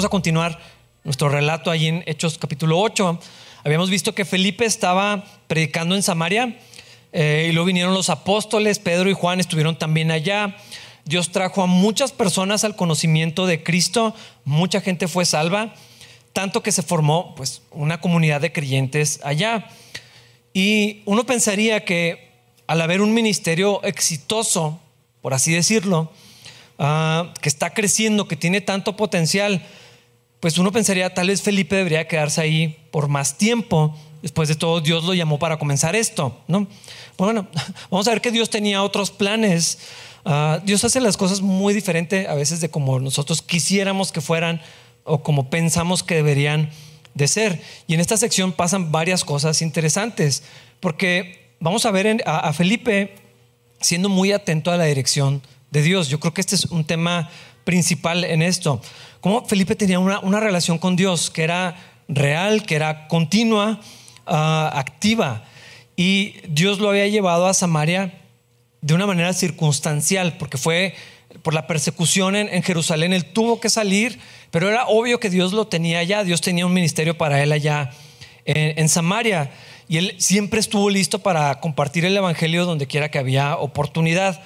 Vamos a continuar nuestro relato ahí en Hechos capítulo 8. Habíamos visto que Felipe estaba predicando en Samaria eh, y luego vinieron los apóstoles, Pedro y Juan estuvieron también allá. Dios trajo a muchas personas al conocimiento de Cristo, mucha gente fue salva, tanto que se formó pues una comunidad de creyentes allá. Y uno pensaría que al haber un ministerio exitoso, por así decirlo, ah, que está creciendo, que tiene tanto potencial, pues uno pensaría tal vez Felipe debería quedarse ahí por más tiempo. Después de todo, Dios lo llamó para comenzar esto, ¿no? Bueno, vamos a ver que Dios tenía otros planes. Ah, Dios hace las cosas muy diferente a veces de como nosotros quisiéramos que fueran o como pensamos que deberían de ser. Y en esta sección pasan varias cosas interesantes, porque vamos a ver a, Felipe siendo muy atento a la dirección de Dios. Yo creo que este es un tema principal en esto. Como Felipe tenía una, relación con Dios que era real, que era continua, ah, activa. Y Dios lo había llevado a Samaria de una manera circunstancial, porque fue por la persecución en, Jerusalén, él tuvo que salir, pero era obvio que Dios lo tenía allá, Dios tenía un ministerio para él allá en, Samaria, y él siempre estuvo listo para compartir el Evangelio donde quiera que había oportunidad.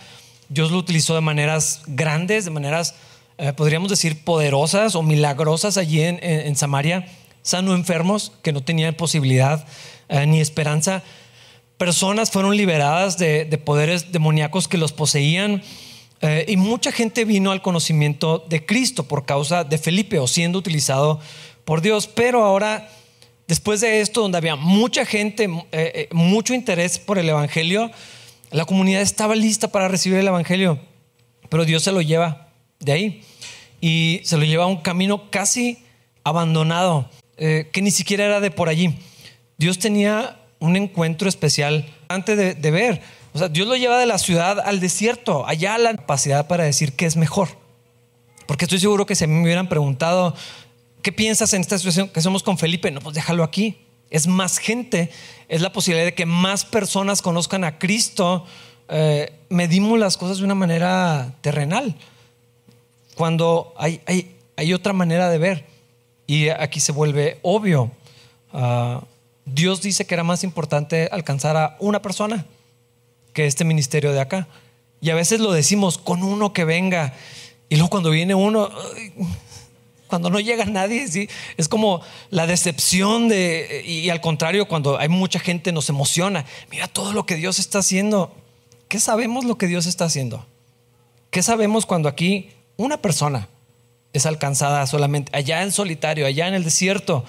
Dios lo utilizó de maneras grandes, de maneras, eh, podríamos decir, poderosas o milagrosas allí en, Samaria, sano enfermos que no tenían posibilidad eh, ni esperanza. Personas fueron liberadas de, de poderes demoníacos que los poseían eh, y mucha gente vino al conocimiento de Cristo por causa de Felipe o siendo utilizado por Dios. Pero ahora, después de esto, donde había mucha gente, mucho interés por el Evangelio, la comunidad estaba lista para recibir el Evangelio. Pero Dios se lo lleva de ahí y se lo lleva a un camino casi abandonado, que ni siquiera era de por allí. Dios tenía un encuentro especial antes de ver o sea, Dios lo lleva de la ciudad al desierto, allá la capacidad para decir qué es mejor. Porque estoy seguro que si a mí me hubieran preguntado, ¿qué piensas en esta situación que somos con Felipe? No, pues déjalo aquí. Es más gente, es la posibilidad de que más personas conozcan a Cristo. Eh, medimos las cosas de una manera terrenal, cuando hay, hay, hay otra manera de ver. Y aquí se vuelve obvio. Ah, Dios dice que era más importante alcanzar a una persona que este ministerio de acá. Y a veces lo decimos con uno que venga. Y luego cuando viene uno, cuando no llega nadie, ¿sí? es como la decepción de... Y, al contrario, cuando hay mucha gente nos emociona. Mira todo lo que Dios está haciendo. ¿Qué sabemos lo que Dios está haciendo? ¿Qué sabemos cuando aquí una persona es alcanzada solamente allá en solitario, allá en el desierto?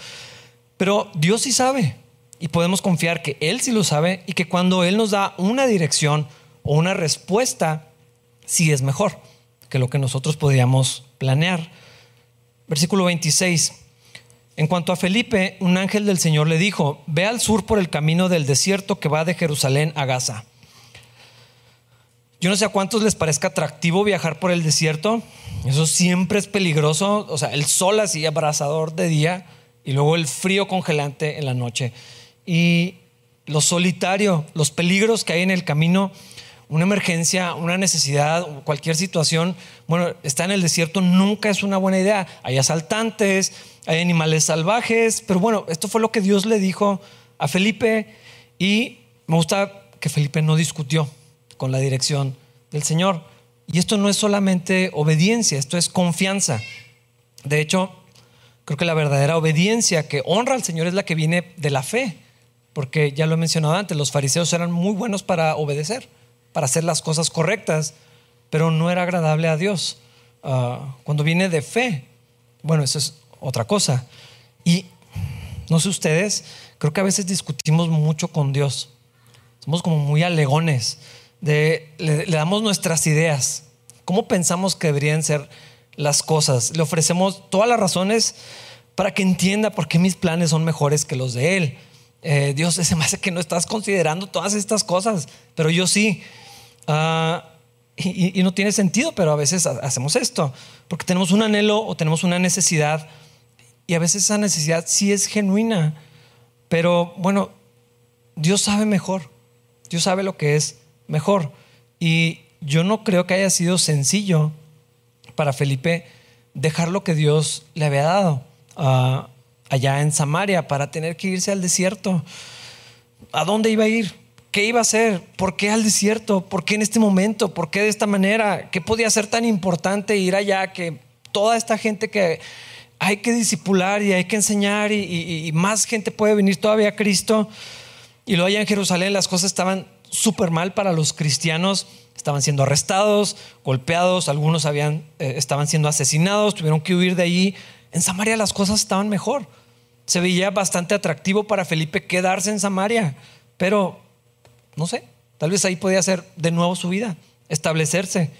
Pero Dios sí sabe y podemos confiar que Él sí lo sabe y que cuando Él nos da una dirección o una respuesta, sí es mejor que lo que nosotros podríamos planear. Versículo 26. En cuanto a Felipe, un ángel del Señor le dijo, ve al sur por el camino del desierto que va de Jerusalén a Gaza. Yo no sé a cuántos les parezca atractivo viajar por el desierto. Eso siempre es peligroso. O sea, el sol así abrasador de día y luego el frío congelante en la noche y lo solitario, los peligros que hay en el camino, una emergencia, una necesidad, cualquier situación, bueno, está en el desierto nunca es una buena idea. Hay asaltantes, hay animales salvajes, pero bueno, esto fue lo que Dios le dijo a Felipe y me gusta que Felipe no discutió con la dirección del Señor. Y esto no es solamente obediencia, esto es confianza. De hecho, creo que la verdadera obediencia que honra al Señor es la que viene de la fe porque ya lo he mencionado antes, los fariseos eran muy buenos para obedecer, para hacer las cosas correctas, pero no era agradable a Dios. Ah, cuando viene de fe, bueno, eso es otra cosa. Y no sé ustedes, creo que a veces discutimos mucho con Dios. Somos como muy alegones, le, damos nuestras ideas, cómo pensamos que deberían ser las cosas. Le ofrecemos todas las razones para que entienda por qué mis planes son mejores que los de Él. Eh, Dios, se me hace que no estás considerando todas estas cosas, pero yo sí. Ah, y, no tiene sentido, pero a veces hacemos esto, porque tenemos un anhelo o tenemos una necesidad, y a veces esa necesidad sí es genuina, pero bueno, Dios sabe mejor, Dios sabe lo que es mejor. Y yo no creo que haya sido sencillo para Felipe dejar lo que Dios le había dado ah, allá en Samaria para tener que irse al desierto. ¿A dónde iba a ir? ¿Qué iba a hacer? ¿Por qué al desierto? ¿Por qué en este momento? ¿Por qué de esta manera? ¿Qué podía ser tan importante ir allá que toda esta gente que hay que disipular y hay que enseñar y, más gente puede venir todavía a Cristo? Y luego allá en Jerusalén las cosas estaban súper mal para los cristianos estaban siendo arrestados, golpeados, algunos habían, eh, estaban siendo asesinados, tuvieron que huir de allí. En Samaria las cosas estaban mejor. Se veía bastante atractivo para Felipe quedarse en Samaria, pero no sé, tal vez ahí podía ser de nuevo su vida, establecerse.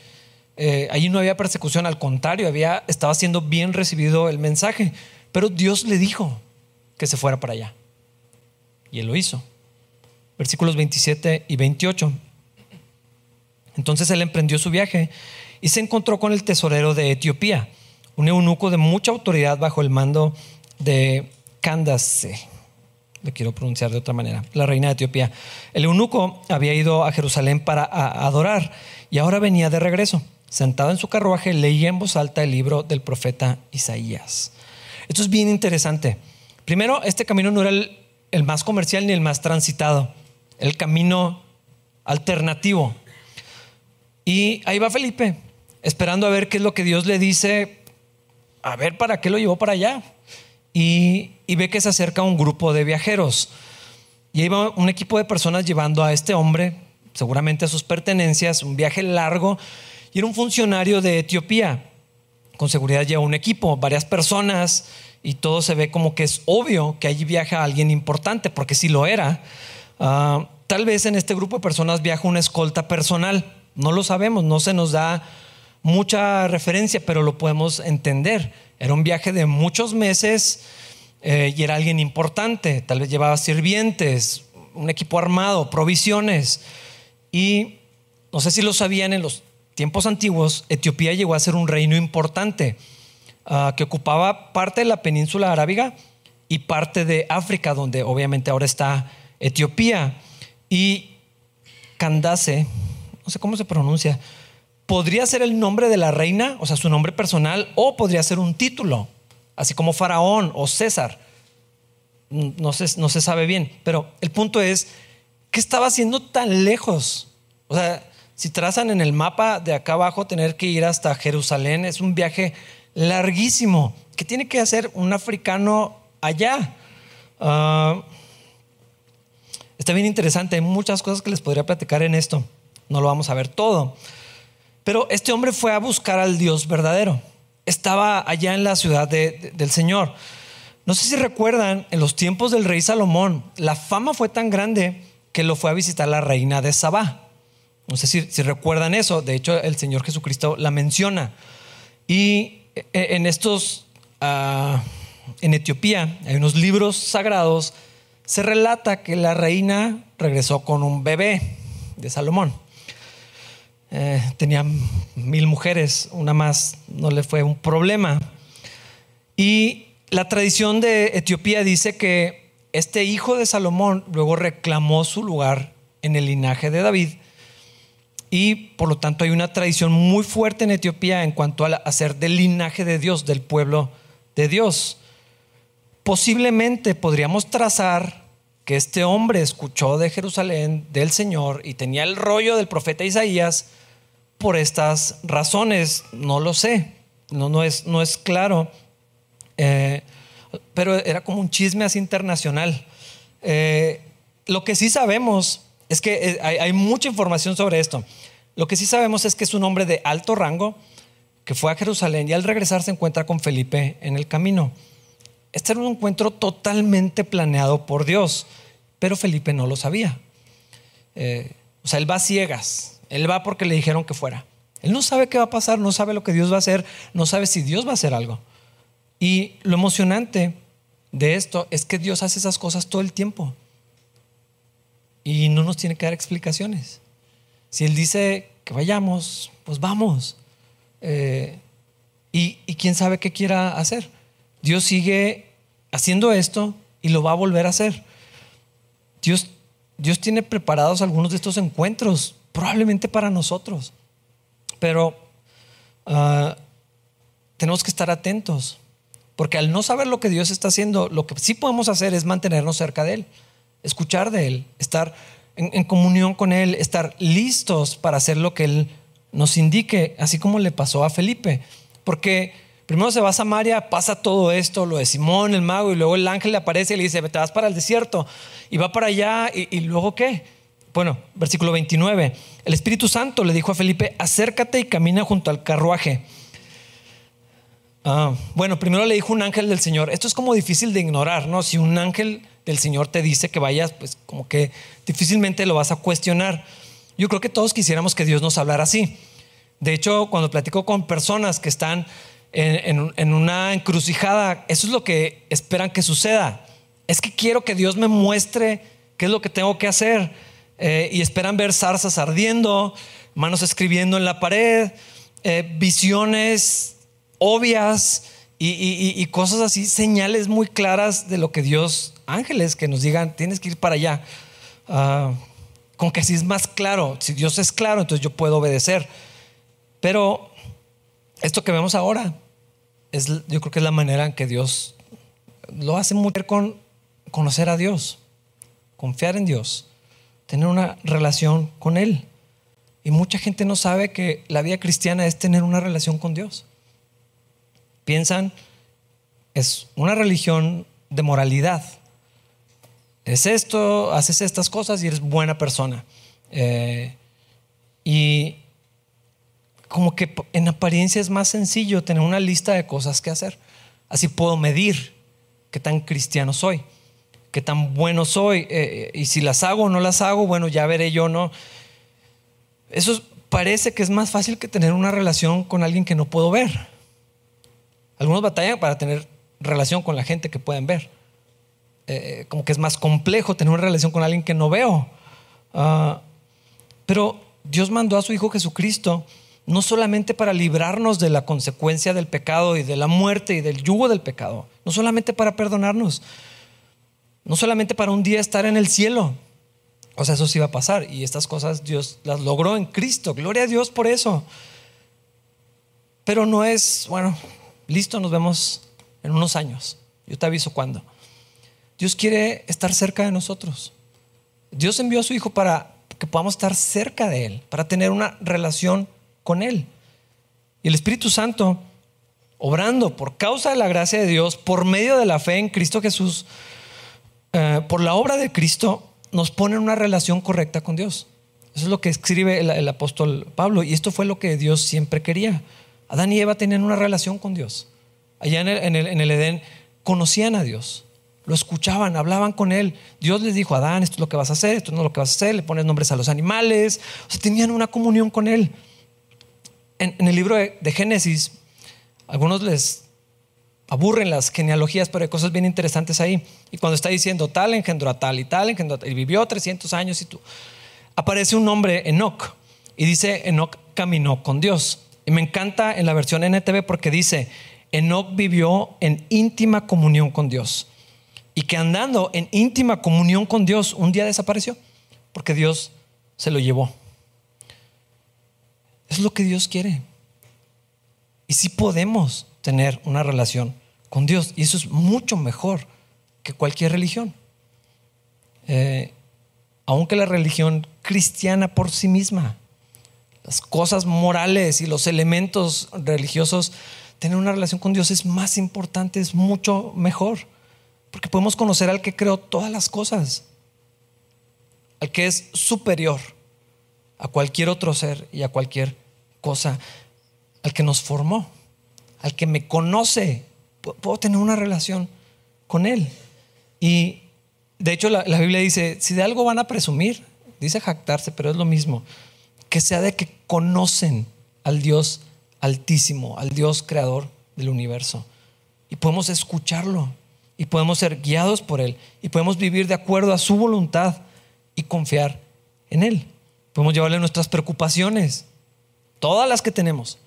Eh, allí no había persecución, al contrario, había, estaba siendo bien recibido el mensaje, pero Dios le dijo que se fuera para allá. Y él lo hizo. Versículos 27 y 28. Entonces él emprendió su viaje y se encontró con el tesorero de Etiopía, un eunuco de mucha autoridad bajo el mando de Candace. Le quiero pronunciar de otra manera, la reina de Etiopía. El eunuco había ido a Jerusalén para adorar y ahora venía de regreso. Sentado en su carruaje, leía en voz alta el libro del profeta Isaías. Esto es bien interesante. Primero, este camino no era el, el más comercial ni el más transitado, el camino alternativo y ahí va Felipe, esperando a ver qué es lo que Dios le dice, a ver para qué lo llevó para allá. Y, ve que se acerca un grupo de viajeros. Y ahí va un equipo de personas llevando a este hombre, seguramente a sus pertenencias, un viaje largo. Y era un funcionario de Etiopía. Con seguridad lleva un equipo, varias personas, y todo se ve como que es obvio que allí viaja alguien importante, porque si lo era. Ah, tal vez en este grupo de personas viaja una escolta personal. No lo sabemos, no se nos da mucha referencia, pero lo podemos entender. Era un viaje de muchos meses eh, y era alguien importante. Tal vez llevaba sirvientes, un equipo armado, provisiones. Y no sé si lo sabían, en los tiempos antiguos, Etiopía llegó a ser un reino importante ah, que ocupaba parte de la península arábiga y parte de África, donde obviamente ahora está Etiopía. Y Candace, no sé cómo se pronuncia, podría ser el nombre de la reina, o sea, su nombre personal, o podría ser un título, así como Faraón o César. No se, no se sabe bien, pero el punto es, ¿qué estaba haciendo tan lejos? O sea, si trazan en el mapa de acá abajo, tener que ir hasta Jerusalén es un viaje larguísimo. ¿Qué tiene que hacer un africano allá? Ah, está bien interesante, hay muchas cosas que les podría platicar en esto no lo vamos a ver todo. Pero este hombre fue a buscar al Dios verdadero. Estaba allá en la ciudad del Señor. No sé si recuerdan, en los tiempos del rey Salomón, la fama fue tan grande que lo fue a visitar la reina de Sabá. No sé si, recuerdan eso. De hecho, el Señor Jesucristo la menciona. Y e, e, en estos, ah, en Etiopía, hay unos libros sagrados, se relata que la reina regresó con un bebé de Salomón. Eh, tenía mil mujeres, una más no le fue un problema. Y la tradición de Etiopía dice que este hijo de Salomón luego reclamó su lugar en el linaje de David. Y por lo tanto hay una tradición muy fuerte en Etiopía en cuanto a, ser del linaje de Dios, del pueblo de Dios. Posiblemente podríamos trazar que este hombre escuchó de Jerusalén, del Señor, y tenía el rollo del profeta Isaías por estas razones. No lo sé, no, es claro, eh, pero era como un chisme así internacional. Eh, lo que sí sabemos es que eh, hay, hay, mucha información sobre esto. Lo que sí sabemos es que es un hombre de alto rango que fue a Jerusalén y al regresar se encuentra con Felipe en el camino. Este era un encuentro totalmente planeado por Dios, pero Felipe no lo sabía. Eh, o sea, él va a ciegas, él va porque le dijeron que fuera. Él no sabe qué va a pasar, no sabe lo que Dios va a hacer, no sabe si Dios va a hacer algo. Y lo emocionante de esto es que Dios hace esas cosas todo el tiempo. Y no nos tiene que dar explicaciones. Si Él dice que vayamos, pues vamos. Eh, y, y quién sabe qué quiera hacer. Dios sigue haciendo esto y lo va a volver a hacer. Dios, Dios tiene preparados algunos de estos encuentros, probablemente para nosotros. Pero uh, tenemos que estar atentos, porque al no saber lo que Dios está haciendo, lo que sí podemos hacer es mantenernos cerca de Él, escuchar de Él, estar en comunión con Él, estar listos para hacer lo que Él nos indique, así como le pasó a Felipe, porque primero se va a Samaria, pasa todo esto, lo de Simón, el mago, y luego el ángel le aparece y le dice, te vas para el desierto, y va para allá, y, luego qué? Bueno, versículo 29. El Espíritu Santo le dijo a Felipe, acércate y camina junto al carruaje. Ah, bueno, primero le dijo un ángel del Señor. Esto es como difícil de ignorar, ¿no? Si un ángel del Señor te dice que vayas, pues como que difícilmente lo vas a cuestionar. Yo creo que todos quisiéramos que Dios nos hablara así. De hecho, cuando platico con personas que están en, una encrucijada, eso es lo que esperan que suceda. Es que quiero que Dios me muestre qué es lo que tengo que hacer eh, y esperan ver zarzas ardiendo, manos escribiendo en la pared, eh, visiones obvias y, cosas así, señales muy claras de lo que Dios, ángeles que nos digan, tienes que ir para allá. Ah, con que si es más claro, si Dios es claro, entonces yo puedo obedecer. Pero esto que vemos ahora, es, yo creo que es la manera en que Dios lo hace mucho con conocer a Dios, confiar en Dios tener una relación con Él. Y mucha gente no sabe que la vida cristiana es tener una relación con Dios. Piensan, es una religión de moralidad. Es esto, haces estas cosas y eres buena persona. Eh, y como que en apariencia es más sencillo tener una lista de cosas que hacer. Así puedo medir qué tan cristiano soy qué tan bueno soy. Eh, y si las hago o no las hago, bueno, ya veré yo, ¿no? Eso parece que es más fácil que tener una relación con alguien que no puedo ver. Algunos batallan para tener relación con la gente que pueden ver. Eh, como que es más complejo tener una relación con alguien que no veo. Ah, pero Dios mandó a su Hijo Jesucristo no solamente para librarnos de la consecuencia del pecado y de la muerte y del yugo del pecado, no solamente para perdonarnos, no solamente para un día estar en el cielo. O sea, eso sí va a pasar. Y estas cosas Dios las logró en Cristo. Gloria a Dios por eso. Pero no es, bueno, listo, nos vemos en unos años. Yo te aviso cuándo. Dios quiere estar cerca de nosotros. Dios envió a su Hijo para que podamos estar cerca de Él, para tener una relación con Él. Y el Espíritu Santo, obrando por causa de la gracia de Dios, por medio de la fe en Cristo Jesús, eh, por la obra de Cristo, nos pone en una relación correcta con Dios. Eso es lo que escribe el, apóstol Pablo. Y esto fue lo que Dios siempre quería. Adán y Eva tenían una relación con Dios. Allá en el, Edén conocían a Dios. Lo escuchaban, hablaban con él. Dios les dijo, Adán, esto es lo que vas a hacer, esto no es lo que vas a hacer. Le pones nombres a los animales. Tenían una comunión con él. En, el libro de, Génesis, algunos les aburren las genealogías, pero hay cosas bien interesantes ahí. Y cuando está diciendo tal engendró a tal y tal engendró a tal, y vivió 300 años y tú, aparece un nombre Enoch y dice Enoch caminó con Dios. Y me encanta en la versión NTV porque dice Enoch vivió en íntima comunión con Dios. Y que andando en íntima comunión con Dios un día desapareció porque Dios se lo llevó. Es lo que Dios quiere. Y si podemos tener una relación con Dios. Y eso es mucho mejor que cualquier religión. Eh, aunque la religión cristiana por sí misma, las cosas morales y los elementos religiosos, tener una relación con Dios es más importante, es mucho mejor. Porque podemos conocer al que creó todas las cosas, al que es superior a cualquier otro ser y a cualquier cosa, al que nos formó al que me conoce, puedo tener una relación con Él. Y de hecho la, Biblia dice, si de algo van a presumir, dice jactarse, pero es lo mismo, que sea de que conocen al Dios altísimo, al Dios creador del universo. Y podemos escucharlo y podemos ser guiados por Él y podemos vivir de acuerdo a su voluntad y confiar en Él. Podemos llevarle nuestras preocupaciones, todas las que tenemos,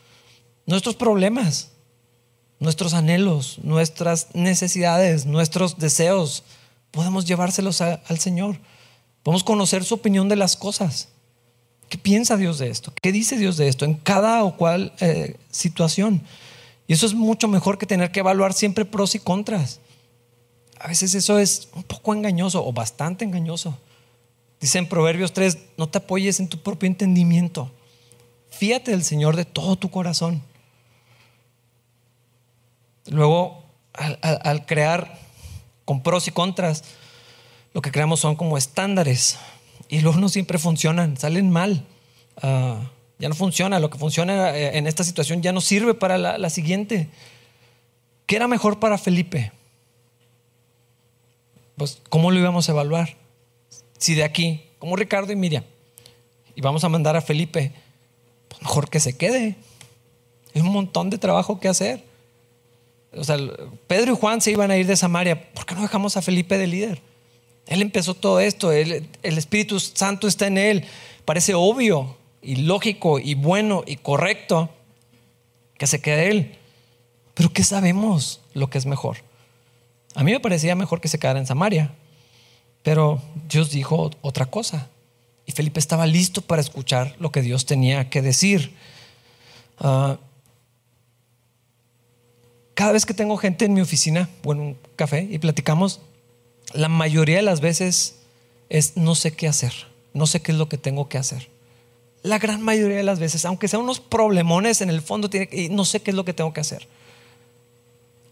nuestros problemas, nuestros anhelos, nuestras necesidades, nuestros deseos, podemos llevárselos al Señor. Podemos conocer su opinión de las cosas. ¿Qué piensa Dios de esto? ¿Qué dice Dios de esto en cada o cual eh, situación? Y eso es mucho mejor que tener que evaluar siempre pros y contras. A veces eso es un poco engañoso o bastante engañoso. Dice en Proverbios 3, no te apoyes en tu propio entendimiento. Fíate del Señor de todo tu corazón. Luego, al, crear con pros y contras, lo que creamos son como estándares. Y luego no siempre funcionan, salen mal. Ah, ya no funciona. Lo que funciona eh, en esta situación ya no sirve para la, la siguiente. ¿Qué era mejor para Felipe? Pues, ¿cómo lo íbamos a evaluar? Si de aquí, como Ricardo y Miriam, y vamos a mandar a Felipe, mejor que se quede. Hay un montón de trabajo que hacer. O sea, Pedro y Juan se iban a ir de Samaria. ¿Por qué no dejamos a Felipe de líder? Él empezó todo esto. el Espíritu Santo está en él. Parece obvio y lógico y bueno y correcto que se quede él. Pero ¿qué sabemos lo que es mejor? A mí me parecía mejor que se quedara en Samaria. Pero Dios dijo otra cosa. Y Felipe estaba listo para escuchar lo que Dios tenía que decir. Ah, cada vez que tengo gente en mi oficina o en un café y platicamos, la mayoría de las veces es no sé qué hacer, no sé qué es lo que tengo que hacer. La gran mayoría de las veces, aunque sean unos problemones en el fondo, no sé qué es lo que tengo que hacer.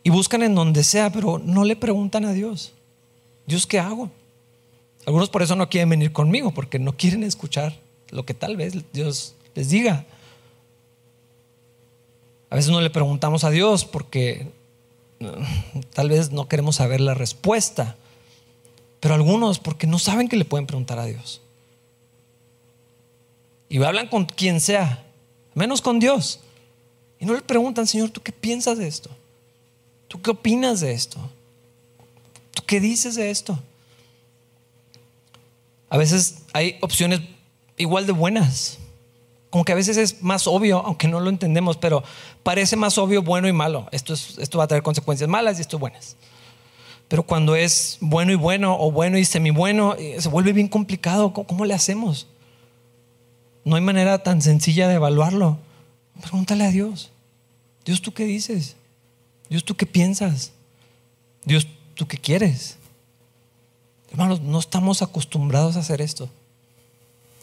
Y buscan en donde sea, pero no le preguntan a Dios. Dios, ¿qué hago? Algunos por eso no quieren venir conmigo, porque no quieren escuchar lo que tal vez Dios les diga. A veces no le preguntamos a Dios porque mm, tal vez no queremos saber la respuesta, pero algunos porque no saben que le pueden preguntar a Dios. Y hablan con quien sea, menos con Dios. Y no le preguntan, Señor, ¿tú qué piensas de esto? ¿Tú qué opinas de esto? ¿Tú qué dices de esto? A veces hay opciones igual de buenas. Como que a veces es más obvio, aunque no lo entendemos, pero parece más obvio bueno y malo. Esto, es, esto va a traer consecuencias malas y esto buenas. Pero cuando es bueno y bueno o bueno y semi bueno, eh, se vuelve bien complicado. ¿Cómo, le hacemos? No hay manera tan sencilla de evaluarlo. Pregúntale a Dios. Dios, ¿tú qué dices? Dios, ¿tú qué piensas? Dios, ¿tú qué quieres? Hermanos, no estamos acostumbrados a hacer esto.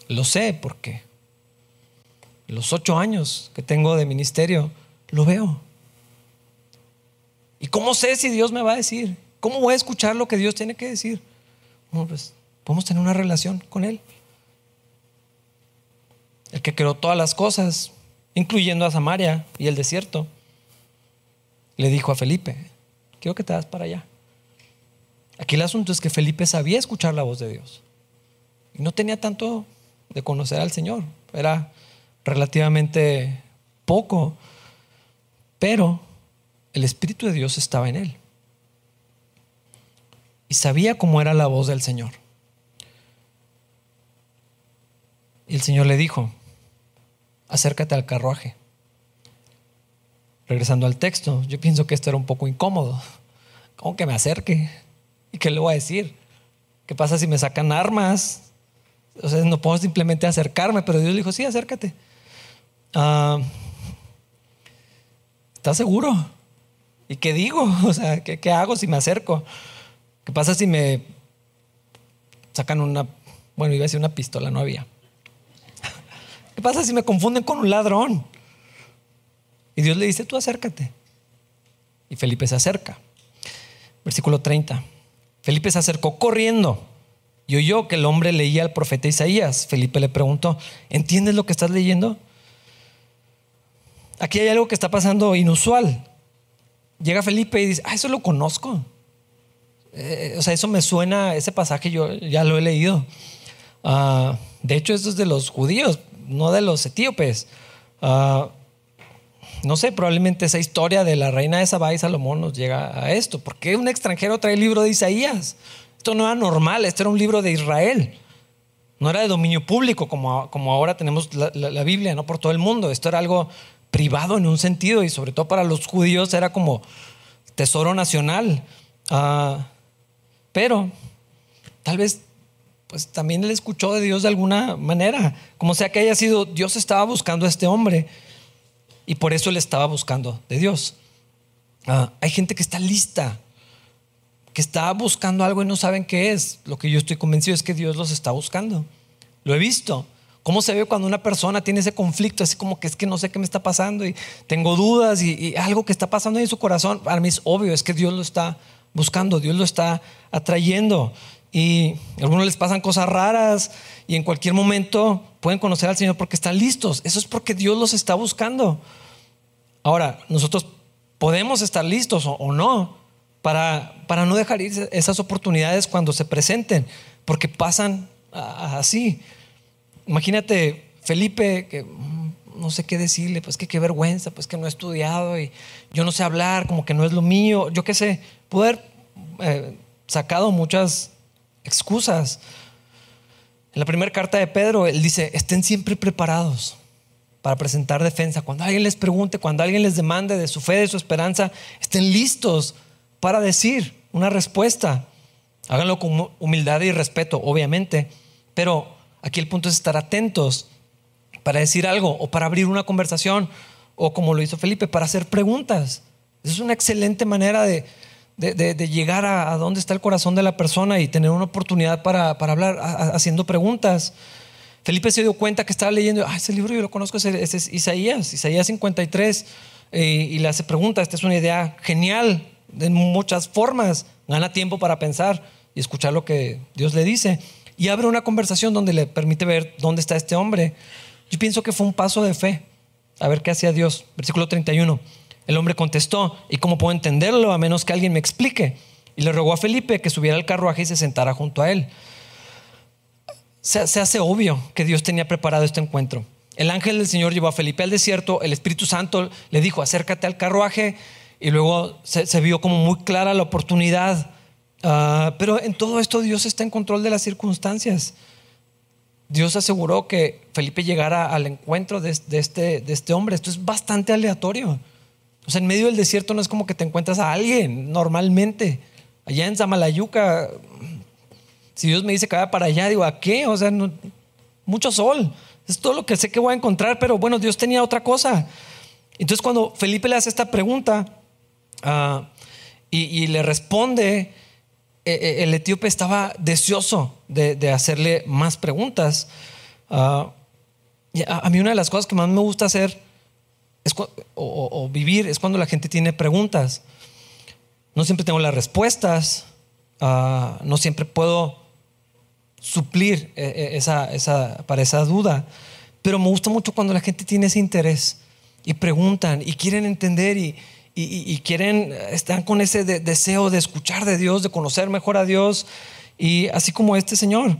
Lo sé porque los ocho años que tengo de ministerio, lo veo. ¿Y cómo sé si Dios me va a decir? ¿Cómo voy a escuchar lo que Dios tiene que decir? Bueno, pues podemos tener una relación con Él. El que creó todas las cosas, incluyendo a Samaria y el desierto, le dijo a Felipe, quiero que te das para allá. Aquí el asunto es que Felipe sabía escuchar la voz de Dios. Y no tenía tanto de conocer al Señor. Era relativamente poco. Pero el Espíritu de Dios estaba en él. Y sabía cómo era la voz del Señor. Y el Señor le dijo, acércate al carruaje. Regresando al texto, yo pienso que esto era un poco incómodo. ¿Cómo que me acerque? ¿Y qué le voy a decir? ¿Qué pasa si me sacan armas? O sea, no puedo simplemente acercarme, pero Dios le dijo, sí, acércate. Ah, ¿Estás seguro? ¿Y qué digo? O sea, ¿qué, ¿qué, hago si me acerco? ¿Qué pasa si me sacan una, bueno, iba a decir una pistola, no había. ¿Qué pasa si me confunden con un ladrón? Y Dios le dice, tú acércate. Y Felipe se acerca. Versículo 30. Felipe se acercó corriendo y oyó que el hombre leía al profeta Isaías. Felipe le preguntó, ¿entiendes lo que estás leyendo? Aquí hay algo que está pasando inusual. Llega Felipe y dice, ah, eso lo conozco. Eh, o sea, eso me suena, ese pasaje yo ya lo he leído. Ah, de hecho, eso es de los judíos, no de los etíopes. Ah, no sé, probablemente esa historia de la reina de Sabá y Salomón nos llega a esto. ¿Por qué un extranjero trae el libro de Isaías? Esto no era normal, esto era un libro de Israel. No era de dominio público como, como ahora tenemos la, Biblia, no por todo el mundo. Esto era algo privado en un sentido y sobre todo para los judíos era como tesoro nacional. Ah, pero tal vez pues también él escuchó de Dios de alguna manera. Como sea que haya sido, Dios estaba buscando a este hombre y por eso él estaba buscando de Dios. Ah, hay gente que está lista, que está buscando algo y no saben qué es. Lo que yo estoy convencido es que Dios los está buscando. Lo he visto. ¿Cómo se ve cuando una persona tiene ese conflicto? Así como que es que no sé qué me está pasando y tengo dudas y, y algo que está pasando en su corazón. Para mí es obvio, es que Dios lo está buscando, Dios lo está atrayendo. Y a algunos les pasan cosas raras y en cualquier momento pueden conocer al Señor porque están listos. Eso es porque Dios los está buscando. Ahora, nosotros podemos estar listos o, no para, para no dejar ir esas oportunidades cuando se presenten, porque pasan así. Imagínate, Felipe, que mm, no sé qué decirle, pues que qué vergüenza, pues que no he estudiado y yo no sé hablar, como que no es lo mío, yo qué sé, poder eh, sacado muchas excusas. En la primera carta de Pedro, él dice, estén siempre preparados para presentar defensa. Cuando alguien les pregunte, cuando alguien les demande de su fe, de su esperanza, estén listos para decir una respuesta. Háganlo con humildad y respeto, obviamente, pero aquí el punto es estar atentos para decir algo o para abrir una conversación o como lo hizo Felipe, para hacer preguntas. Es una excelente manera de, llegar a, dónde está el corazón de la persona y tener una oportunidad para, hablar haciendo preguntas. Felipe se dio cuenta que estaba leyendo, ah, ese libro yo lo conozco, ese, es Isaías, Isaías 53, eh, y le hace pregunta, esta es una idea genial, de muchas formas, gana tiempo para pensar y escuchar lo que Dios le dice, y abre una conversación donde le permite ver dónde está este hombre. Yo pienso que fue un paso de fe, a ver qué hacía Dios. Versículo 31, el hombre contestó, ¿y cómo puedo entenderlo a menos que alguien me explique? Y le rogó a Felipe que subiera al carruaje y se sentara junto a él se, hace obvio que Dios tenía preparado este encuentro. El ángel del Señor llevó a Felipe al desierto, el Espíritu Santo le dijo, acércate al carruaje, y luego se, vio como muy clara la oportunidad. Ah, pero en todo esto Dios está en control de las circunstancias. Dios aseguró que Felipe llegara al encuentro de, este, de este hombre. Esto es bastante aleatorio. O sea, en medio del desierto no es como que te encuentras a alguien normalmente. Allá en Zamalayuca si Dios me dice que vaya para allá, digo, ¿a qué? O sea, mucho sol. Es todo lo que sé que voy a encontrar, pero bueno, Dios tenía otra cosa. Entonces cuando Felipe le hace esta pregunta ah, y, le responde, e, e, el etíope estaba deseoso de, hacerle más preguntas. Ah, a, mí una de las cosas que más me gusta hacer es, o vivir es cuando la gente tiene preguntas. No siempre tengo las respuestas, ah, no siempre puedo suplir eh, eh, esa, esa, para esa duda. Pero me gusta mucho cuando la gente tiene ese interés y preguntan y quieren entender y, y, quieren, están con ese deseo de escuchar de Dios, de conocer mejor a Dios. Y así como este señor,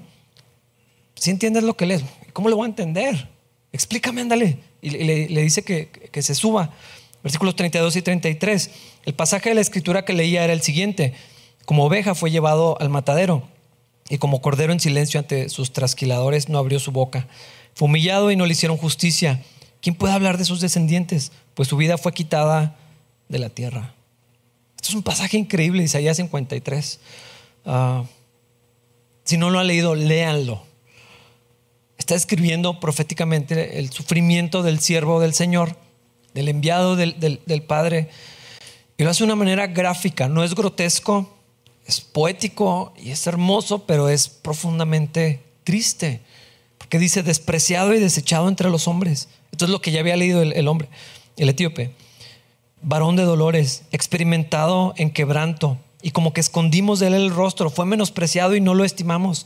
si entiendes lo que lees, ¿cómo lo voy a entender? Explícame, ándale. Y le, dice que, que, se suba. Versículos 32 y 33. El pasaje de la escritura que leía era el siguiente. Como oveja fue llevado al matadero y como cordero en silencio ante sus trasquiladores no abrió su boca. Fue humillado y no le hicieron justicia. ¿Quién puede hablar de sus descendientes? Pues su vida fue quitada de la tierra. Esto es un pasaje increíble, Isaías 53. Ah, si no lo han leído, léanlo. Está escribiendo proféticamente el sufrimiento del siervo del Señor, del enviado del, del Padre. Y lo hace de una manera gráfica, no es grotesco, es poético y es hermoso, pero es profundamente triste, porque dice despreciado y desechado entre los hombres. Esto es lo que ya había leído el, hombre, el etíope. Varón de dolores, experimentado en quebranto, y como que escondimos de él el rostro, fue menospreciado y no lo estimamos.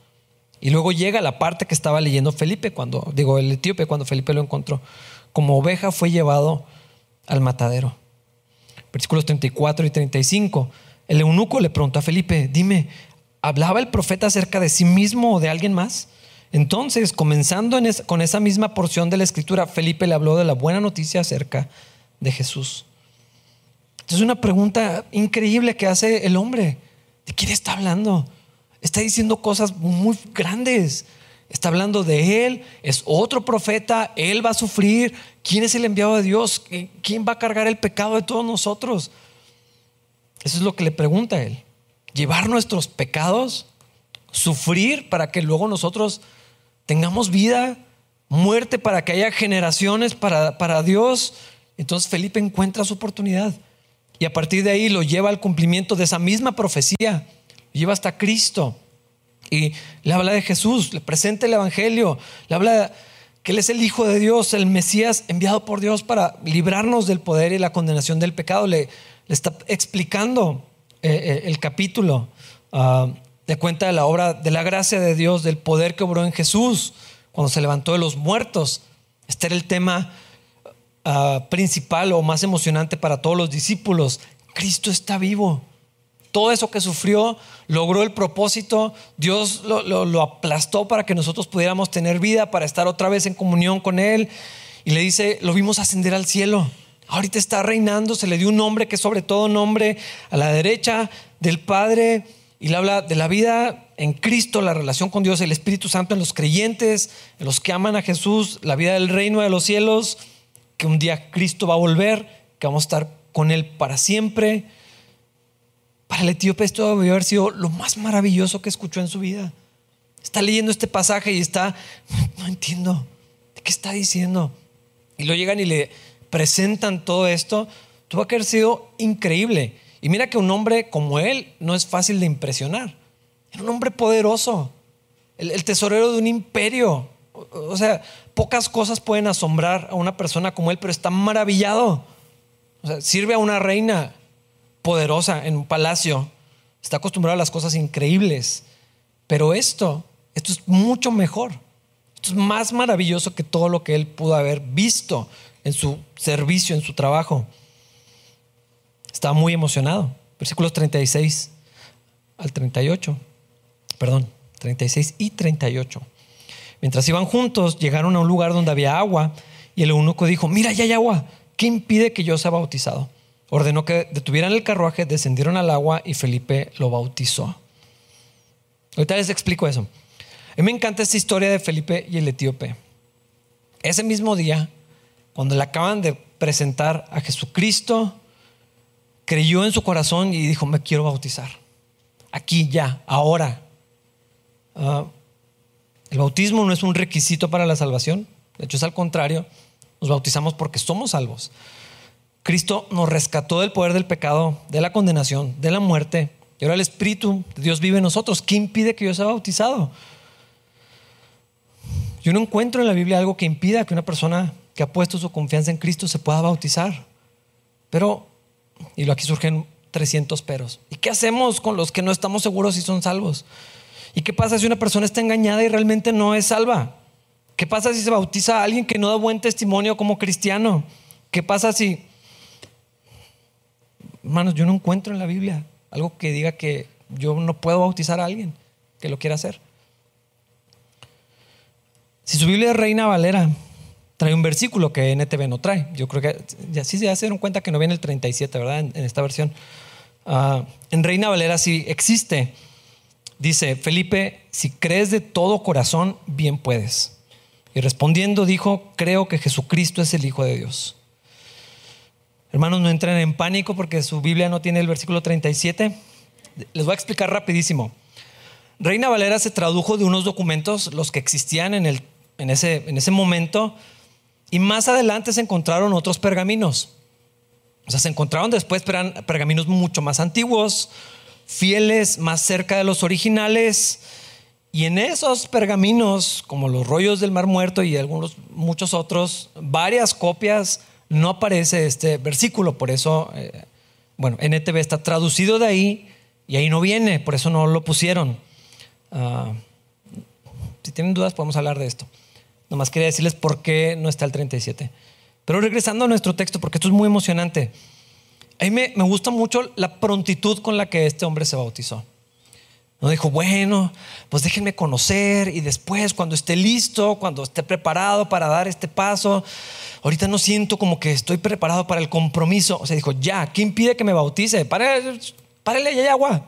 Y luego llega la parte que estaba leyendo Felipe, cuando, digo, el etíope, cuando Felipe lo encontró. Como oveja fue llevado al matadero. Versículos 34 y 35. El eunuco le preguntó a Felipe, dime, ¿Hablaba el profeta acerca de sí mismo o de alguien más? Entonces, comenzando con esa misma porción de la escritura, Felipe le habló de la buena noticia acerca de Jesús. Es una pregunta increíble que hace el hombre. ¿De quién está hablando? Está diciendo cosas muy grandes. Está hablando de Él, es otro profeta, Él va a sufrir. ¿Quién es el enviado de Dios? ¿Quién va a cargar el pecado de todos nosotros? Eso es lo que le pregunta a Él. Llevar nuestros pecados, sufrir para que luego nosotros tengamos vida, muerte para que haya generaciones para, para Dios. Entonces Felipe encuentra su oportunidad y a partir de ahí lo lleva al cumplimiento de esa misma profecía, lleva hasta Cristo y le habla de Jesús, le presenta el Evangelio, le habla que Él es el Hijo de Dios, el Mesías enviado por Dios para librarnos del poder y la condenación del pecado. Le, está explicando eh, eh, el capítulo, uh, le cuenta de la obra, de la gracia de Dios, del poder que obró en Jesús cuando se levantó de los muertos. Este era el tema ah, principal o más emocionante para todos los discípulos. Cristo está vivo. Todo eso que sufrió logró el propósito. Dios lo, aplastó para que nosotros pudiéramos tener vida, para estar otra vez en comunión con Él. Y le dice, lo vimos ascender al cielo. Ahorita está reinando, se le dio un nombre que es sobre todo nombre a la derecha del Padre. Y le habla de la vida en Cristo, la relación con Dios, el Espíritu Santo en los creyentes, en los que aman a Jesús, la vida del reino de los cielos, que un día Cristo va a volver, que vamos a estar con Él para siempre. Para el etíope esto debe haber sido lo más maravilloso que escuchó en su vida. Está leyendo este pasaje y está, no, entiendo, ¿de qué está diciendo? Y lo llegan y le presentan todo esto. Tuvo que haber sido increíble. Y mira que un hombre como él no es fácil de impresionar. Era un hombre poderoso, el, tesorero de un imperio. O, sea, pocas cosas pueden asombrar a una persona como él, pero está maravillado. O sea, sirve a una reina poderosa en un palacio. Está acostumbrado a las cosas increíbles. Pero esto, esto es mucho mejor. Esto es más maravilloso que todo lo que él pudo haber visto en su servicio, en su trabajo. Estaba muy emocionado. Versículos 36 al 38. Perdón, 36 y 38. Mientras iban juntos, llegaron a un lugar donde había agua y el eunuco dijo, mira, ya hay agua. ¿Qué impide que yo sea bautizado? Ordenó que detuvieran el carruaje, descendieron al agua y Felipe lo bautizó. Ahorita les explico eso. A mí me encanta esta historia de Felipe y el etíope. Ese mismo día, cuando le acaban de presentar a Jesucristo, creyó en su corazón y dijo, me quiero bautizar. Aquí, ya, ahora. Ah, el bautismo no es un requisito para la salvación. De hecho, es al contrario. Nos bautizamos porque somos salvos. Cristo nos rescató del poder del pecado, de la condenación, de la muerte. Y ahora el Espíritu de Dios vive en nosotros. ¿Qué impide que yo sea bautizado? Yo no encuentro en la Biblia algo que impida que una persona que ha puesto su confianza en Cristo se pueda bautizar. Pero y aquí surgen 300 peros. ¿Y qué hacemos con los que no estamos seguros si son salvos? ¿Y qué pasa si una persona está engañada y realmente no es salva? ¿Qué pasa si se bautiza a alguien que no da buen testimonio como cristiano? ¿Qué pasa si... Hermanos, yo no encuentro en la Biblia algo que diga que yo no puedo bautizar a alguien que lo quiera hacer. Si su Biblia es Reina Valera, trae un versículo que NTV no trae. Yo creo que ya sí se dieron cuenta que no viene el 37, ¿verdad? En, esta versión. Ah, en Reina Valera sí existe. Dice, Felipe, si crees de todo corazón, bien puedes. Y respondiendo dijo, creo que Jesucristo es el Hijo de Dios. Hermanos, no entren en pánico porque su Biblia no tiene el versículo 37. Les voy a explicar rapidísimo. Reina Valera se tradujo de unos documentos, los que existían en, el, en, ese, en ese momento, y más adelante se encontraron otros pergaminos. O sea, se encontraron después pergaminos mucho más antiguos, fieles, más cerca de los originales. Y en esos pergaminos, como los rollos del Mar Muerto y algunos muchos otros, varias copias, no aparece este versículo. Por eso, eh, bueno, NTV está traducido de ahí y ahí no viene, por eso no lo pusieron. Ah, si tienen dudas, podemos hablar de esto. Nomás quería decirles por qué no está el 37. Pero regresando a nuestro texto, porque esto es muy emocionante. A mí me, gusta mucho la prontitud con la que este hombre se bautizó. No dijo, bueno, pues déjenme conocer y después cuando esté listo, cuando esté preparado para dar este paso, ahorita no siento como que estoy preparado para el compromiso. O sea, dijo, ya, ¿qué impide que me bautice? Párale, párale, ya hay agua.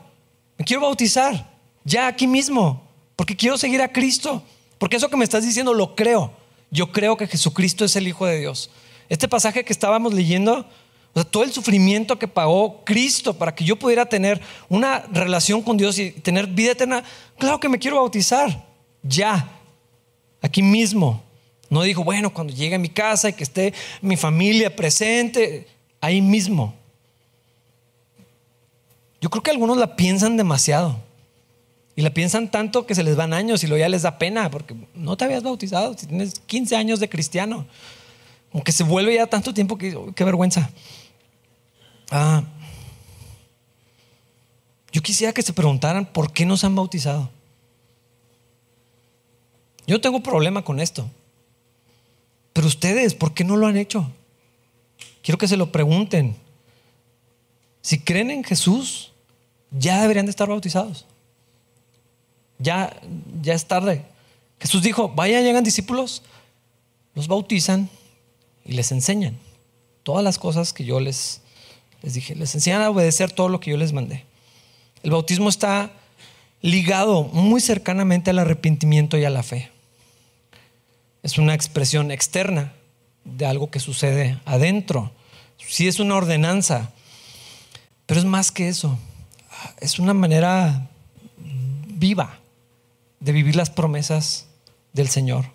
Me quiero bautizar, ya aquí mismo, porque quiero seguir a Cristo. Porque eso que me estás diciendo lo creo. Yo creo que Jesucristo es el Hijo de Dios. Este pasaje que estábamos leyendo, todo el sufrimiento que pagó Cristo para que yo pudiera tener una relación con Dios y tener vida eterna, claro que me quiero bautizar, ya, aquí mismo. No dijo, bueno, cuando llegue a mi casa y que esté mi familia presente, ahí mismo. Yo creo que algunos la piensan demasiado. Y la piensan tanto que se les van años y luego ya les da pena porque no te habías bautizado si tienes 15 años de cristiano. Aunque se vuelve ya tanto tiempo que qué vergüenza. Ah, yo quisiera que se preguntaran por qué no se han bautizado. Yo tengo problema con esto. Pero ustedes, ¿por qué no lo han hecho? Quiero que se lo pregunten. Si creen en Jesús, ya deberían de estar bautizados. Ya, ya es tarde. Jesús dijo, vayan, llegan discípulos, los bautizan y les enseñan todas las cosas que yo les, les dije. Les enseñan a obedecer todo lo que yo les mandé. El bautismo está ligado muy cercanamente al arrepentimiento y a la fe. Es una expresión externa de algo que sucede adentro. Sí es una ordenanza, pero es más que eso. Es una manera viva de vivir las promesas del Señor.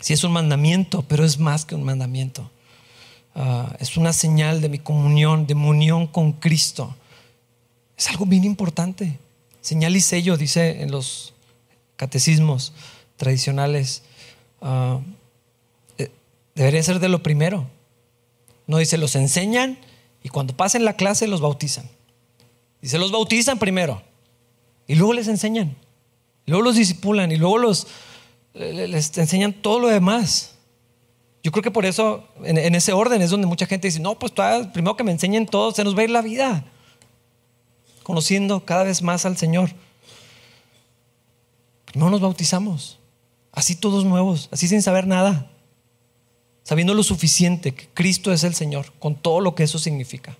Sí es un mandamiento, pero es más que un mandamiento. Ah, es una señal de mi comunión, de mi unión con Cristo. Es algo bien importante. Señal y sello, dice en los catecismos tradicionales. Ah, eh, debería ser de lo primero. No dice, los enseñan y cuando pasen la clase los bautizan. Dice, los bautizan primero y luego les enseñan luego los disipulan y luego los, les enseñan todo lo demás. Yo creo que por eso, en, ese orden, es donde mucha gente dice, no, pues primero que me enseñen todo, se nos va a ir la vida. Conociendo cada vez más al Señor. Primero nos bautizamos, así todos nuevos, así sin saber nada. Sabiendo lo suficiente que Cristo es el Señor, con todo lo que eso significa.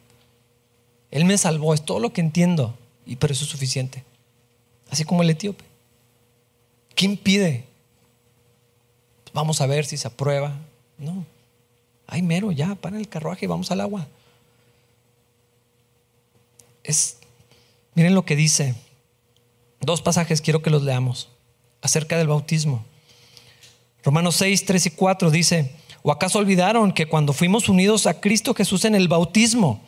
Él me salvó, es todo lo que entiendo, y pero eso es suficiente. Así como el etíope. ¿Qué impide? Vamos a ver si se aprueba. No. Ay, mero, ya, para el carruaje y vamos al agua. Es, miren lo que dice. Dos pasajes quiero que los leamos acerca del bautismo. Romanos 6, 3 y 4 dice, ¿o acaso olvidaron que cuando fuimos unidos a Cristo Jesús en el bautismo,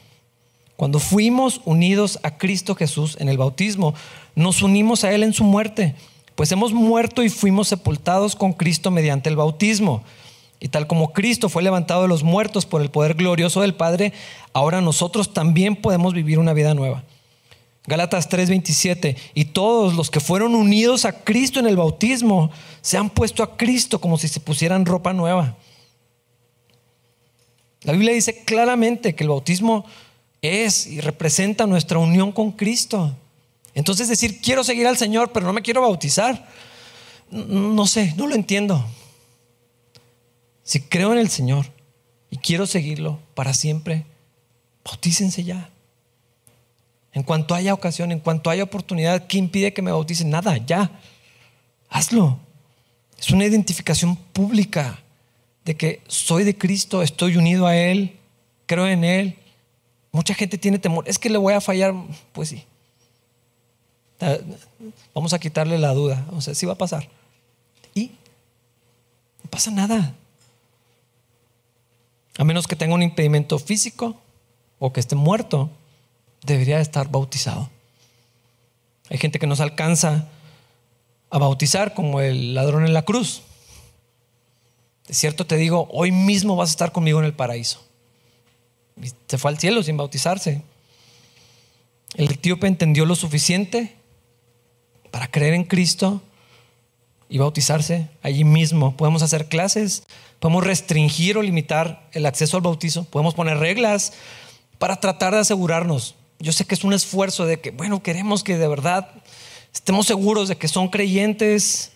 cuando fuimos unidos a Cristo Jesús en el bautismo, nos unimos a Él en su muerte? Pues hemos muerto y fuimos sepultados con Cristo mediante el bautismo. Y tal como Cristo fue levantado de los muertos por el poder glorioso del Padre, ahora nosotros también podemos vivir una vida nueva. Galatas 3:27, y todos los que fueron unidos a Cristo en el bautismo se han puesto a Cristo como si se pusieran ropa nueva. La Biblia dice claramente que el bautismo es y representa nuestra unión con Cristo. Entonces decir, quiero seguir al Señor, pero no me quiero bautizar, no sé, no lo entiendo. Si creo en el Señor y quiero seguirlo para siempre, bautícense ya. En cuanto haya ocasión, en cuanto haya oportunidad, ¿qué impide que me bauticen? Nada, ya. Hazlo. Es una identificación pública de que soy de Cristo, estoy unido a Él, creo en Él. Mucha gente tiene temor. Es que le voy a fallar. Pues sí. Vamos a quitarle la duda. O sea, sí va a pasar. Y no pasa nada. A menos que tenga un impedimento físico o que esté muerto, debería estar bautizado. Hay gente que no se alcanza a bautizar como el ladrón en la cruz. De cierto te digo, hoy mismo vas a estar conmigo en el paraíso. Y se fue al cielo sin bautizarse. El etíope entendió lo suficiente para creer en Cristo y bautizarse allí mismo. Podemos hacer clases, podemos restringir o limitar el acceso al bautizo, podemos poner reglas para tratar de asegurarnos. Yo sé que es un esfuerzo de que, bueno, queremos que de verdad estemos seguros de que son creyentes.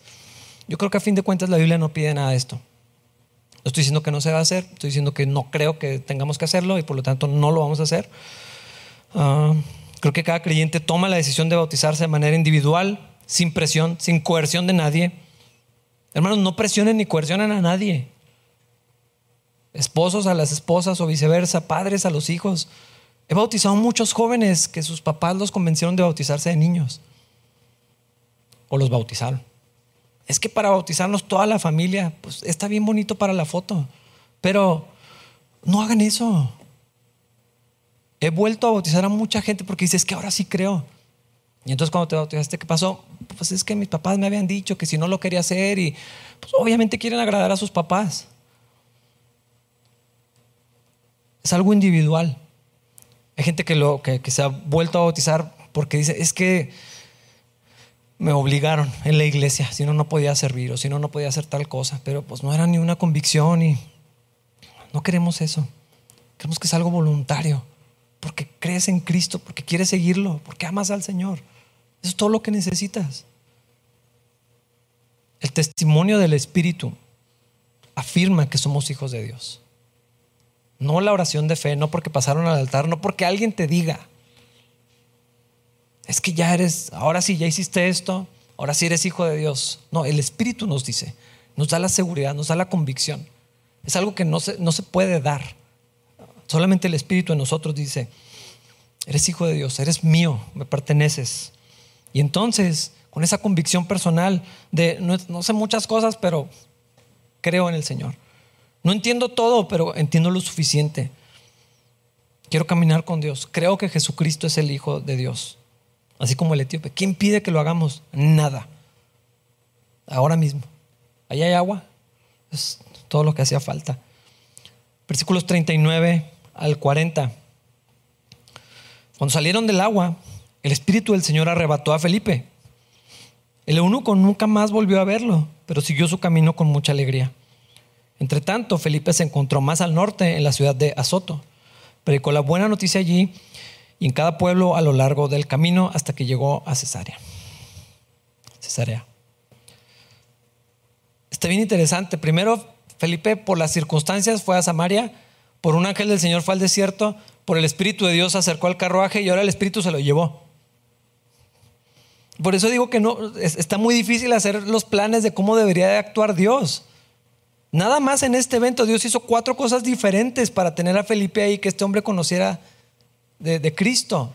Yo creo que a fin de cuentas la Biblia no pide nada de esto. No estoy diciendo que no se va a hacer, estoy diciendo que no creo que tengamos que hacerlo y por lo tanto no lo vamos a hacer. Ah, Creo que cada creyente toma la decisión de bautizarse de manera individual, sin presión, sin coerción de nadie. Hermanos, no presionen ni coercionen a nadie. Esposos a las esposas o viceversa, padres a los hijos. He bautizado muchos jóvenes que sus papás los convencieron de bautizarse de niños. O los bautizaron. Es que para bautizarnos toda la familia, pues está bien bonito para la foto. Pero no hagan eso. He vuelto a bautizar a mucha gente porque dices que ahora sí creo. Y entonces cuando te bautizaste, ¿qué pasó? Pues es que mis papás me habían dicho que si no lo quería hacer y pues obviamente quieren agradar a sus papás. Es algo individual. Hay gente que, lo, que, se ha vuelto a bautizar porque dice, es que me obligaron en la iglesia, si no, no podía servir o si no, no podía hacer tal cosa, pero pues no era ni una convicción y no queremos eso. Queremos que sea algo voluntario, porque crees en Cristo, porque quieres seguirlo, porque amas al Señor. Eso es todo lo que necesitas. El testimonio del Espíritu afirma que somos hijos de Dios. No la oración de fe, no porque pasaron al altar, no porque alguien te diga. Es que ya eres, ahora sí, ya hiciste esto, ahora sí eres hijo de Dios. No, el Espíritu nos dice, nos da la seguridad, nos da la convicción. Es algo que no se, no se puede dar. Solamente el Espíritu en nosotros dice, eres hijo de Dios, eres mío, me perteneces. Y entonces, con esa convicción personal de, no, sé muchas cosas, pero creo en el Señor. No entiendo todo, pero entiendo lo suficiente. Quiero caminar con Dios. Creo que Jesucristo es el Hijo de Dios. Así como el etíope. ¿Quién pide que lo hagamos? Nada. Ahora mismo. Allá hay agua. Es todo lo que hacía falta. Versículos 39 al 40. Cuando salieron del agua, el Espíritu del Señor arrebató a Felipe. El eunuco nunca más volvió a verlo, pero siguió su camino con mucha alegría. Entre tanto, Felipe se encontró más al norte, en la ciudad de Azoto. Predicó la buena noticia allí y en cada pueblo a lo largo del camino hasta que llegó a Cesarea. Cesarea. Está bien interesante. Primero, Felipe, por las circunstancias, fue a Samaria. Por un ángel del Señor fue al desierto. Por el Espíritu de Dios acercó al carruaje y ahora el Espíritu se lo llevó. Por eso digo que no, está muy difícil hacer los planes de cómo debería de actuar Dios. Nada más en este evento Dios hizo cuatro cosas diferentes para tener a Felipe ahí, que este hombre conociera de, Cristo.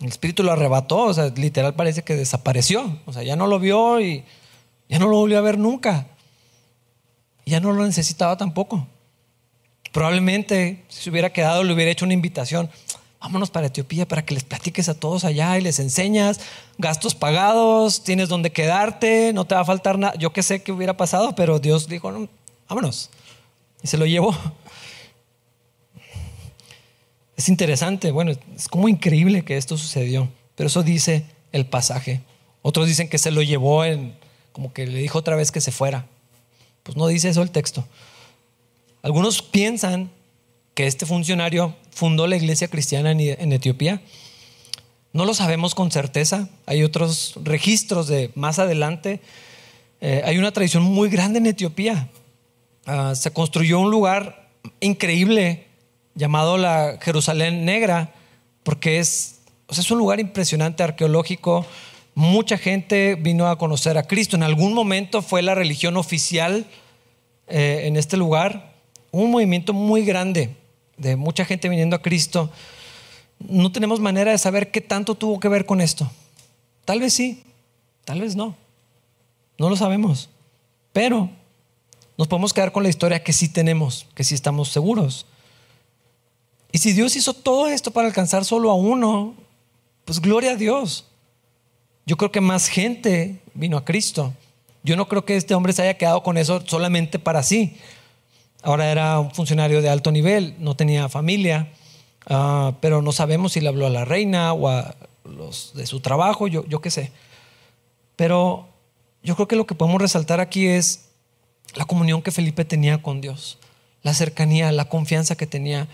El Espíritu lo arrebató, o sea, literal parece que desapareció. O sea, ya no lo vio y ya no lo volvió a ver nunca. Ya no lo necesitaba tampoco. Probablemente si se hubiera quedado le hubiera hecho una invitación vámonos para Etiopía para que les platiques a todos allá y les enseñas, gastos pagados, tienes donde quedarte, no te va a faltar nada. Yo que sé qué hubiera pasado, pero Dios dijo, vámonos. Y se lo llevó. Es interesante, bueno, es como increíble que esto sucedió, pero eso dice el pasaje. Otros dicen que se lo llevó en, como que le dijo otra vez que se fuera. Pues no dice eso el texto. Algunos piensan que este funcionario fundó la iglesia cristiana en Etiopía. No lo sabemos con certeza. Hay otros registros de más adelante. Eh, hay una tradición muy grande en Etiopía. Ah, se construyó un lugar increíble llamado la Jerusalén Negra, porque es, es un lugar impresionante arqueológico. Mucha gente vino a conocer a Cristo. En algún momento fue la religión oficial eh, en este lugar. Un movimiento muy grande de mucha gente viniendo a Cristo, no tenemos manera de saber qué tanto tuvo que ver con esto. Tal vez sí, tal vez no. No lo sabemos. Pero nos podemos quedar con la historia que sí tenemos, que sí estamos seguros. Y si Dios hizo todo esto para alcanzar solo a uno, pues gloria a Dios. Yo creo que más gente vino a Cristo. Yo no creo que este hombre se haya quedado con eso solamente para sí. Ahora era un funcionario de alto nivel, no tenía familia, ah, pero no sabemos si le habló a la reina o a los de su trabajo, yo, yo qué sé. Pero yo creo que lo que podemos resaltar aquí es la comunión que Felipe tenía con Dios, la cercanía, la confianza que tenía,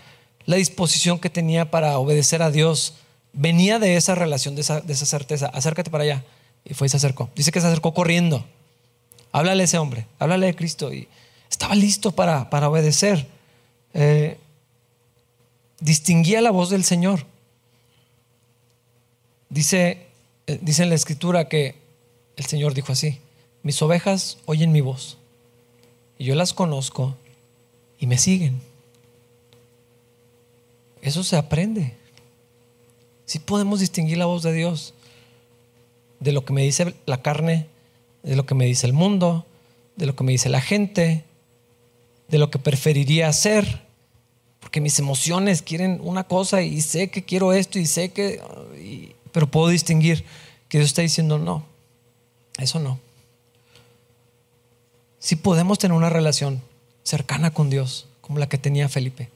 la disposición que tenía para obedecer a Dios. Venía de esa relación, de esa, de esa certeza. Acércate para allá. Y fue y se acercó. Dice que se acercó corriendo. Háblale a ese hombre, háblale de Cristo. Y estaba listo para, para obedecer. Eh, distinguía la voz del Señor. Dice, eh, dice en la escritura que el Señor dijo así, mis ovejas oyen mi voz y yo las conozco y me siguen. Eso se aprende. Si podemos distinguir la voz de Dios de lo que me dice la carne, de lo que me dice el mundo, de lo que me dice la gente, de lo que preferiría hacer, porque mis emociones quieren una cosa y sé que quiero esto y sé que, pero puedo distinguir que Dios está diciendo no, eso no. Si podemos tener una relación cercana con Dios, como la que tenía Felipe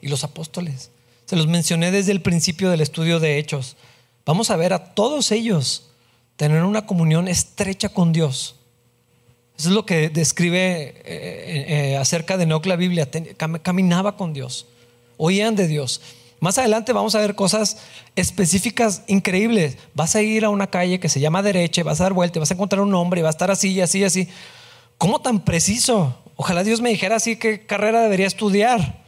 y los apóstoles. Se los mencioné desde el principio del estudio de Hechos. Vamos a ver a todos ellos tener una comunión estrecha con Dios. Eso es lo que describe eh, eh, eh, acerca de Enoch la Biblia. caminaba con Dios, oían de Dios. Más adelante vamos a ver cosas específicas increíbles. Vas a ir a una calle que se llama derecha, vas a dar vuelta, vas a encontrar un hombre y va a estar así y así y así. ¿Cómo tan preciso? Ojalá Dios me dijera así qué carrera debería estudiar.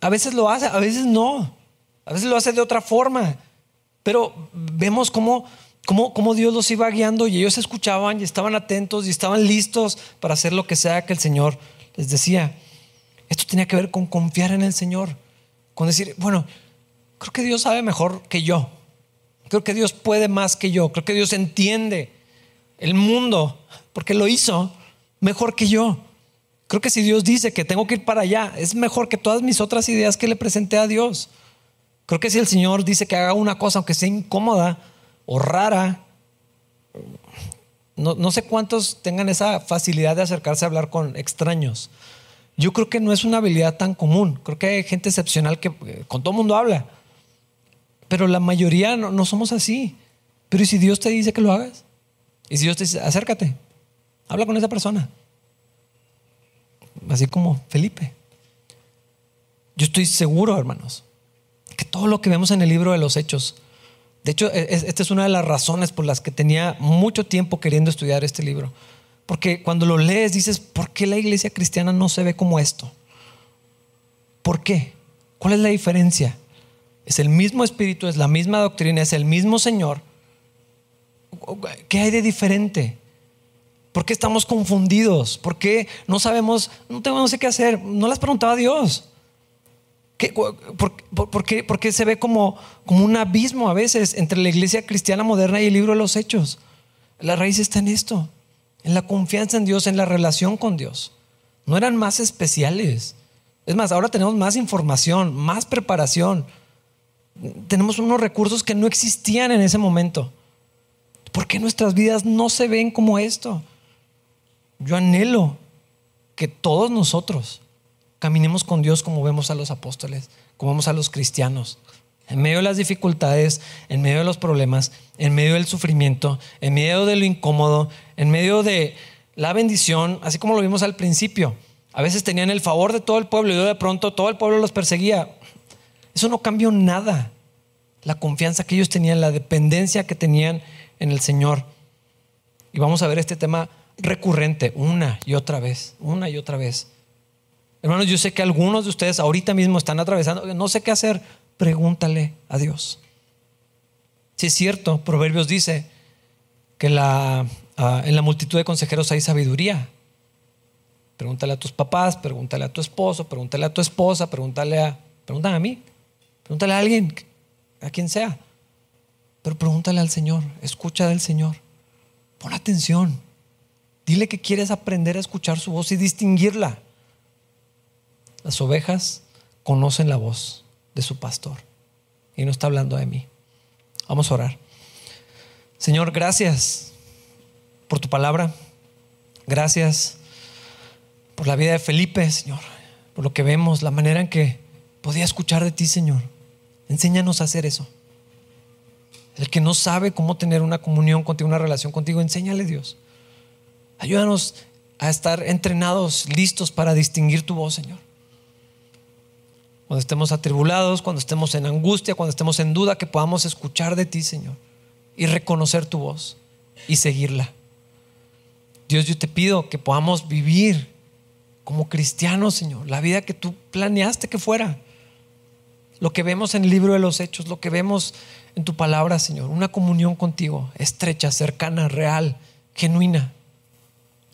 A veces lo hace, a veces no. A veces lo hace de otra forma. Pero vemos cómo cómo, Dios los iba guiando y ellos escuchaban y estaban atentos y estaban listos para hacer lo que sea que el Señor les decía. Esto tenía que ver con confiar en el Señor, con decir, bueno, creo que Dios sabe mejor que yo, creo que Dios puede más que yo, creo que Dios entiende el mundo porque lo hizo mejor que yo. Creo que si Dios dice que tengo que ir para allá, es mejor que todas mis otras ideas que le presenté a Dios. Creo que si el Señor dice que haga una cosa, aunque sea incómoda, o rara. No, sé cuántos tengan esa facilidad de acercarse a hablar con extraños. Yo creo que no es una habilidad tan común. Creo que hay gente excepcional que eh, con todo mundo habla. Pero la mayoría no, no somos así. Pero ¿y si Dios te dice que lo hagas? Y si Dios te dice, acércate, habla con esa persona. Así como Felipe. Yo estoy seguro, hermanos, que todo lo que vemos en el libro de los Hechos de hecho, e, esta es una de las razones por las que tenía mucho tiempo queriendo estudiar este libro. Porque cuando lo lees dices, ¿por qué la iglesia cristiana no se ve como esto? ¿Por qué? ¿Cuál es la diferencia? Es el mismo espíritu, es la misma doctrina, es el mismo Señor. ¿Qué hay de diferente? ¿Por qué estamos confundidos? ¿Por qué no sabemos, no tenemos qué hacer? No las preguntaba a Dios por, qué, se ve como, un abismo a veces entre la iglesia cristiana moderna y el libro de los hechos? La raíz está en esto, en la confianza en Dios, en la relación con Dios. No eran más especiales. Es más, ahora tenemos más información, más preparación. Tenemos unos recursos que no existían en ese momento. ¿Por qué nuestras vidas no se ven como esto? Yo anhelo que todos nosotros caminemos con Dios como vemos a los apóstoles, como vemos a los cristianos. En medio de las dificultades, en medio de los problemas, en medio del sufrimiento, en medio de lo incómodo, en medio de la bendición, así como lo vimos al principio. A veces tenían el favor de todo el pueblo y de pronto todo el pueblo los perseguía. Eso no cambió nada. La confianza que ellos tenían, la dependencia que tenían en el Señor. Y vamos a ver este tema recurrente una y otra vez, una y otra vez. Hermanos, yo sé que algunos de ustedes ahorita mismo están atravesando, no sé qué hacer, pregúntale a Dios. Si es cierto, Proverbios dice que la, ah, en la multitud de consejeros hay sabiduría. Pregúntale a tus papás, pregúntale a tu esposo, pregúntale a tu esposa, pregúntale a, pregúntale a mí, pregúntale a alguien, a quien sea. Pero pregúntale al Señor, escucha del Señor, pon atención, dile que quieres aprender a escuchar su voz y distinguirla. Las ovejas conocen la voz de su pastor y no está hablando de mí. Vamos a orar. Señor, gracias por tu palabra. Gracias por la vida de Felipe, Señor, por lo que vemos, la manera en que podía escuchar de ti, Señor. Enséñanos a hacer eso. El que no sabe cómo tener una comunión contigo, una relación contigo, enséñale Dios. Ayúdanos a estar entrenados, listos para distinguir tu voz, Señor cuando estemos atribulados, cuando estemos en angustia, cuando estemos en duda, que podamos escuchar de ti, Señor, y reconocer tu voz y seguirla. Dios, yo te pido que podamos vivir como cristianos, Señor, la vida que tú planeaste que fuera. Lo que vemos en el libro de los Hechos, lo que vemos en tu palabra, Señor, una comunión contigo, estrecha, cercana, real, genuina,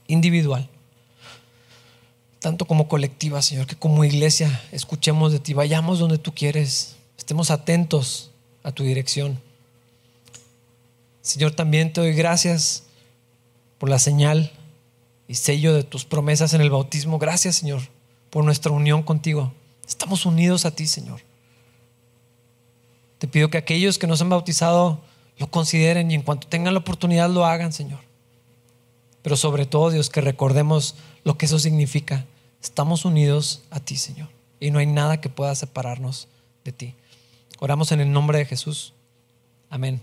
individual, tanto como colectiva, Señor, que como iglesia escuchemos de ti, vayamos donde tú quieres, estemos atentos a tu dirección. Señor, también te doy gracias por la señal y sello de tus promesas en el bautismo. Gracias, Señor, por nuestra unión contigo. Estamos unidos a ti, Señor. Te pido que aquellos que nos han bautizado lo consideren y en cuanto tengan la oportunidad lo hagan, Señor. Pero sobre todo, Dios, que recordemos lo que eso significa. Estamos unidos a ti, Señor. Y no hay nada que pueda separarnos de ti. Oramos en el nombre de Jesús. Amén.